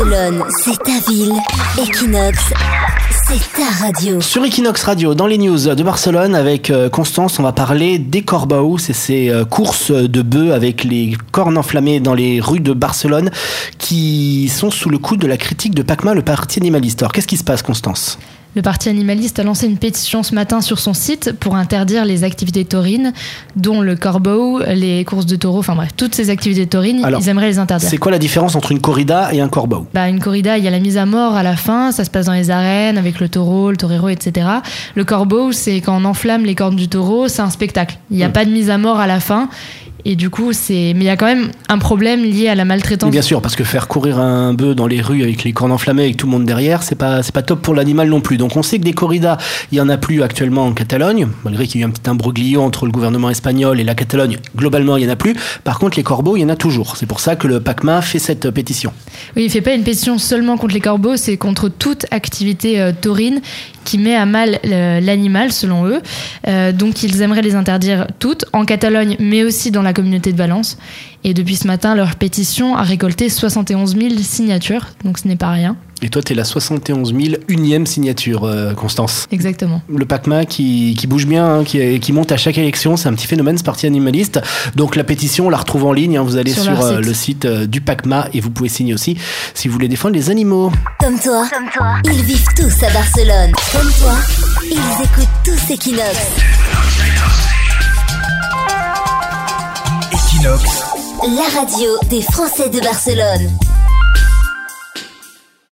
Barcelone, c'est ta ville. Equinox, c'est ta radio. Sur Equinox Radio, dans les news de Barcelone, avec euh, Constance, on va parler des corbaos, c'est ces euh, courses de bœufs avec les cornes enflammées dans les rues de Barcelone qui sont sous le coup de la critique de PACMA, le parti animaliste. Alors qu'est-ce qui se passe, Constance? Le Parti animaliste a lancé une pétition ce matin sur son site pour interdire les activités taurines, dont le corbeau, les courses de taureaux, enfin bref, toutes ces activités taurines, ils aimeraient les interdire. C'est quoi la différence entre une corrida et un corbeau? Bah, Une corrida, il y a la mise à mort à la fin, ça se passe dans les arènes avec le taureau, le torero, etc. Le corbeau, c'est quand on enflamme les cornes du taureau, c'est un spectacle. Il n'y a hmm. pas de mise à mort à la fin. Et du coup, c'est. Mais il y a quand même un problème lié à la maltraitance. bien sûr, parce que faire courir un bœuf dans les rues avec les cornes enflammées, avec tout le monde derrière, c'est pas, c'est pas top pour l'animal non plus. Donc on sait que des corridas, il y en a plus actuellement en Catalogne, malgré qu'il y ait eu un petit imbroglio entre le gouvernement espagnol et la Catalogne. Globalement, il y en a plus. Par contre, les corbeaux, il y en a toujours. C'est pour ça que le PACMA fait cette pétition. Oui, il fait pas une pétition seulement contre les corbeaux, c'est contre toute activité euh, taurine qui met à mal euh, l'animal, selon eux. Euh, donc ils aimeraient les interdire toutes, en Catalogne, mais aussi dans la communauté de Valence. Et depuis ce matin, leur pétition a récolté 71 000 signatures, donc ce n'est pas rien. Et toi, tu es la 71 000 unième signature, euh, Constance. Exactement. Le PACMA qui, qui bouge bien, hein, qui, qui, monte à chaque élection, c'est un petit phénomène, ce parti animaliste. Donc la pétition, on la retrouve en ligne. Hein. vous allez sur, euh, le site euh, du PACMA et vous pouvez signer aussi si vous voulez défendre les animaux. Comme toi, Comme toi. ils vivent tous à Barcelone. Comme toi, ils écoutent tous Equinox. Equinox. La radio des Français de Barcelone.